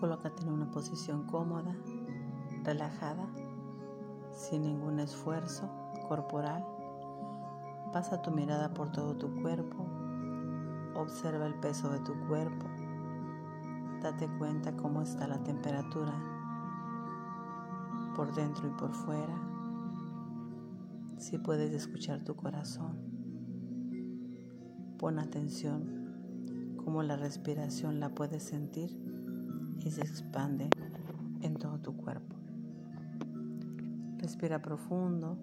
Colócate en una posición cómoda, relajada, sin ningún esfuerzo corporal. Pasa tu mirada por todo tu cuerpo. Observa el peso de tu cuerpo. Date cuenta cómo está la temperatura por dentro y por fuera. Si puedes escuchar tu corazón. Pon atención cómo la respiración la puedes sentir se expande en todo tu cuerpo. Respira profundo.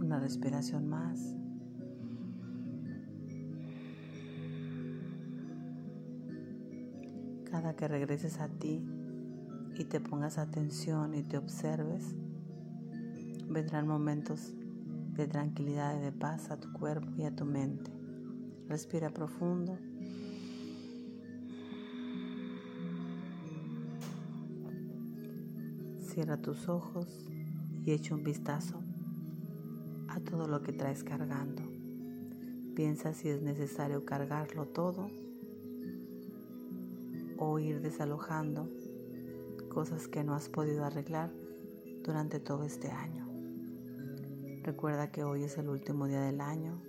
Una respiración más. Cada que regreses a ti y te pongas atención y te observes, vendrán momentos de tranquilidad y de paz a tu cuerpo y a tu mente. Respira profundo. Cierra tus ojos y echa un vistazo a todo lo que traes cargando. Piensa si es necesario cargarlo todo o ir desalojando cosas que no has podido arreglar durante todo este año. Recuerda que hoy es el último día del año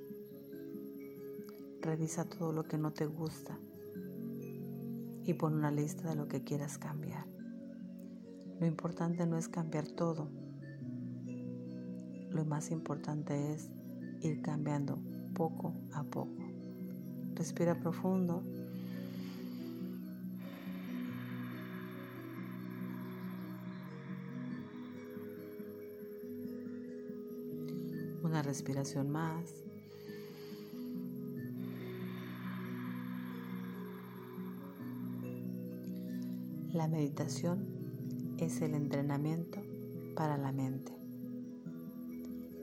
Revisa todo lo que no te gusta y pon una lista de lo que quieras cambiar. Lo importante no es cambiar todo. Lo más importante es ir cambiando poco a poco. Respira profundo. Una respiración más. La meditación es el entrenamiento para la mente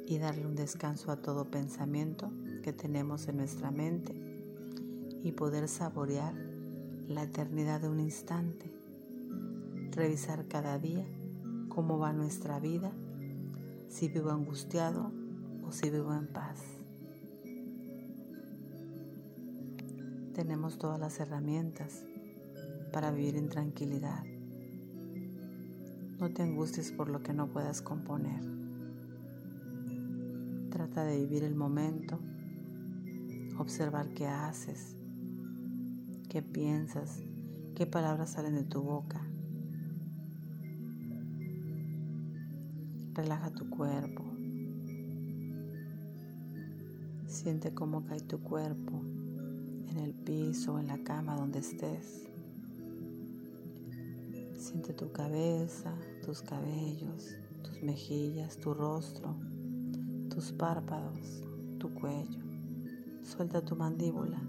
y darle un descanso a todo pensamiento que tenemos en nuestra mente y poder saborear la eternidad de un instante, revisar cada día cómo va nuestra vida, si vivo angustiado o si vivo en paz. Tenemos todas las herramientas para vivir en tranquilidad. No te angusties por lo que no puedas componer. Trata de vivir el momento, observar qué haces, qué piensas, qué palabras salen de tu boca. Relaja tu cuerpo. Siente cómo cae tu cuerpo en el piso o en la cama donde estés. Siente tu cabeza, tus cabellos, tus mejillas, tu rostro, tus párpados, tu cuello. Suelta tu mandíbula.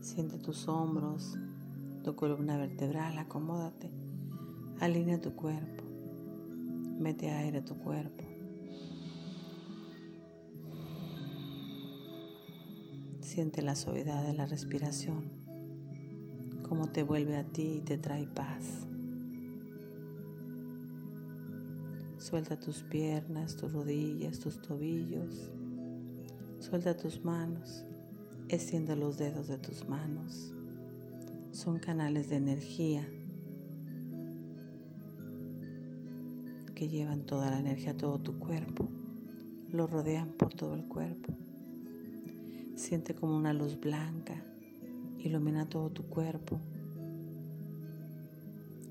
Siente tus hombros, tu columna vertebral, acomódate. Alinea tu cuerpo. Mete aire a tu cuerpo. Siente la suavidad de la respiración cómo te vuelve a ti y te trae paz. Suelta tus piernas, tus rodillas, tus tobillos. Suelta tus manos. Extiende los dedos de tus manos. Son canales de energía que llevan toda la energía a todo tu cuerpo. Lo rodean por todo el cuerpo. Siente como una luz blanca ilumina todo tu cuerpo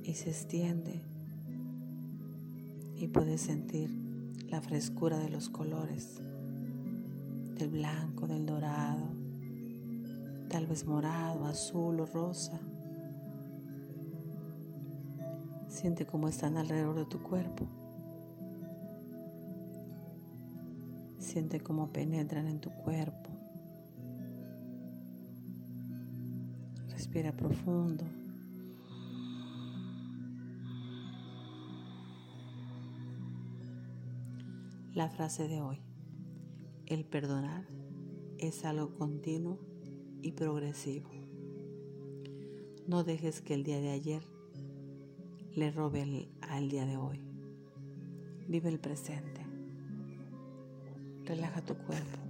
y se extiende y puedes sentir la frescura de los colores, del blanco, del dorado, tal vez morado, azul o rosa. Siente cómo están alrededor de tu cuerpo. Siente cómo penetran en tu cuerpo. Respira profundo. La frase de hoy. El perdonar es algo continuo y progresivo. No dejes que el día de ayer le robe al día de hoy. Vive el presente. Relaja tu cuerpo.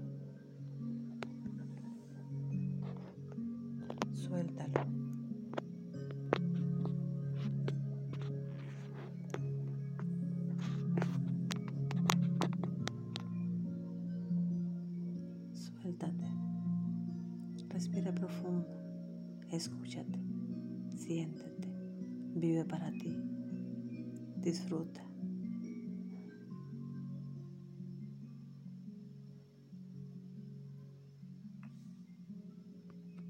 Suéltate. Respira profundo. Escúchate. Siéntete. Vive para ti. Disfruta.